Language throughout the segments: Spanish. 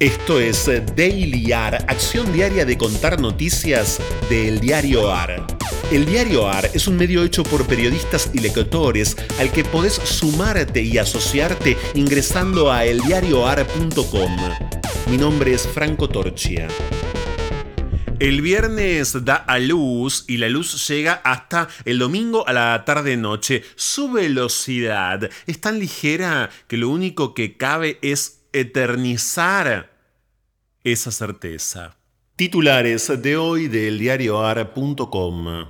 Esto es Daily AR, acción diaria de contar noticias del diario AR. El diario AR es un medio hecho por periodistas y lectores al que podés sumarte y asociarte ingresando a eldiarioar.com. Mi nombre es Franco Torchia. El viernes da a luz y la luz llega hasta el domingo a la tarde-noche. Su velocidad es tan ligera que lo único que cabe es eternizar esa certeza. Titulares de hoy del diarioar.com.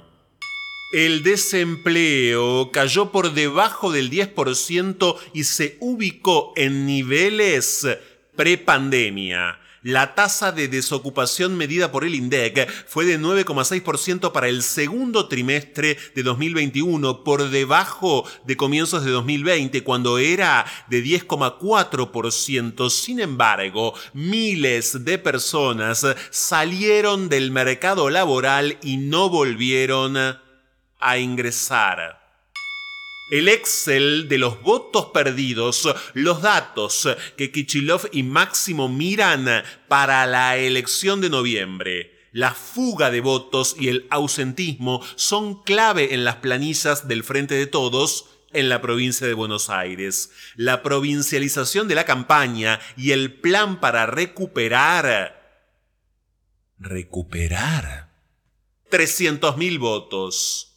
El desempleo cayó por debajo del 10% y se ubicó en niveles prepandemia. La tasa de desocupación medida por el INDEC fue de 9,6% para el segundo trimestre de 2021, por debajo de comienzos de 2020, cuando era de 10,4%. Sin embargo, miles de personas salieron del mercado laboral y no volvieron a ingresar el Excel de los votos perdidos, los datos que Kichilov y Máximo miran para la elección de noviembre. La fuga de votos y el ausentismo son clave en las planillas del Frente de Todos en la provincia de Buenos Aires. La provincialización de la campaña y el plan para recuperar... Recuperar. 300.000 votos.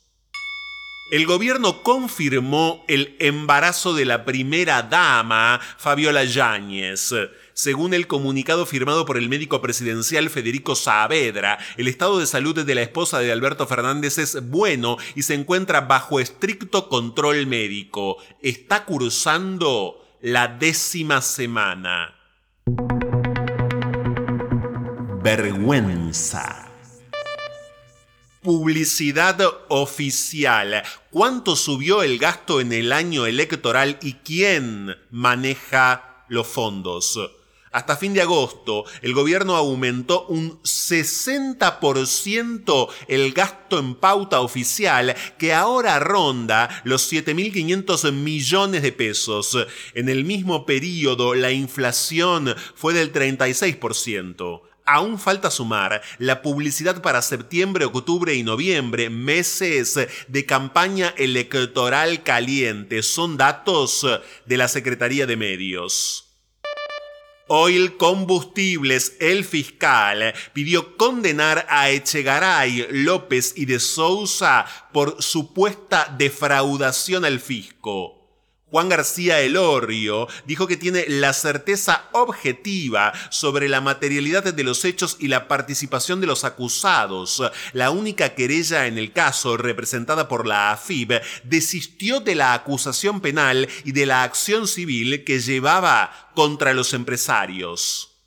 El gobierno confirmó el embarazo de la primera dama, Fabiola Yáñez. Según el comunicado firmado por el médico presidencial Federico Saavedra, el estado de salud de la esposa de Alberto Fernández es bueno y se encuentra bajo estricto control médico. Está cursando la décima semana. Vergüenza. Publicidad oficial. ¿Cuánto subió el gasto en el año electoral y quién maneja los fondos? Hasta fin de agosto, el gobierno aumentó un 60% el gasto en pauta oficial, que ahora ronda los 7.500 millones de pesos. En el mismo periodo, la inflación fue del 36%. Aún falta sumar la publicidad para septiembre, octubre y noviembre, meses de campaña electoral caliente. Son datos de la Secretaría de Medios. Oil Combustibles, el fiscal, pidió condenar a Echegaray, López y de Sousa por supuesta defraudación al fisco. Juan García Elorrio dijo que tiene la certeza objetiva sobre la materialidad de los hechos y la participación de los acusados. La única querella en el caso, representada por la AFIB, desistió de la acusación penal y de la acción civil que llevaba contra los empresarios.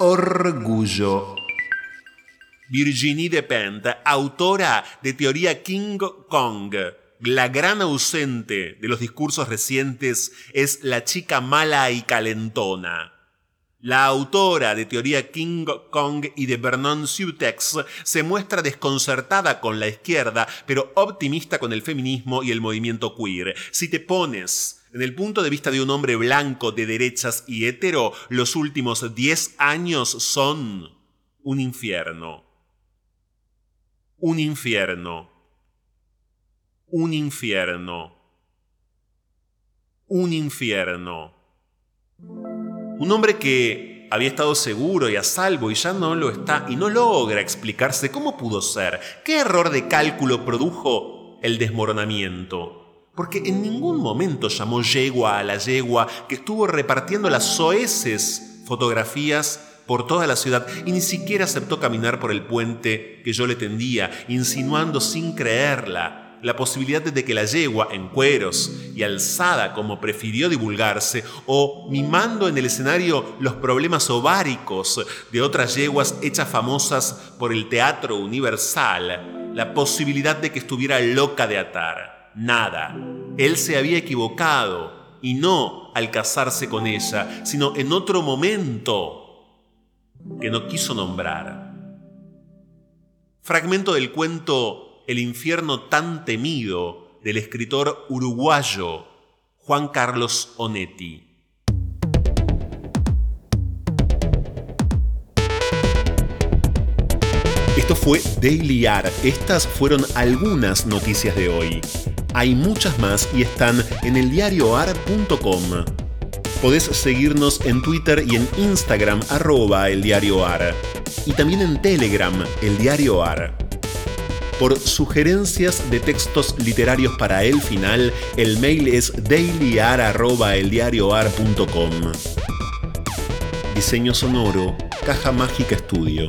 Orgullo. Virginie Despentes, autora de Teoría King Kong la gran ausente de los discursos recientes es la chica mala y calentona. La autora de Teoría King Kong y de Vernon Sutex se muestra desconcertada con la izquierda, pero optimista con el feminismo y el movimiento queer. Si te pones en el punto de vista de un hombre blanco de derechas y hetero, los últimos 10 años son un infierno. Un infierno un infierno. Un infierno. Un hombre que había estado seguro y a salvo y ya no lo está y no logra explicarse cómo pudo ser, qué error de cálculo produjo el desmoronamiento. Porque en ningún momento llamó yegua a la yegua que estuvo repartiendo las soeces fotografías por toda la ciudad y ni siquiera aceptó caminar por el puente que yo le tendía, insinuando sin creerla la posibilidad de que la yegua en cueros y alzada como prefirió divulgarse, o mimando en el escenario los problemas ováricos de otras yeguas hechas famosas por el teatro universal, la posibilidad de que estuviera loca de atar. Nada. Él se había equivocado, y no al casarse con ella, sino en otro momento que no quiso nombrar. Fragmento del cuento el infierno tan temido del escritor uruguayo Juan Carlos Onetti. Esto fue Daily AR. Estas fueron algunas noticias de hoy. Hay muchas más y están en eldiarioar.com. Podés seguirnos en Twitter y en Instagram arroba eldiarioar. Y también en Telegram, eldiarioar. Por sugerencias de textos literarios para el final, el mail es dailyar.eldiarioar.com. Diseño sonoro, Caja Mágica Estudio.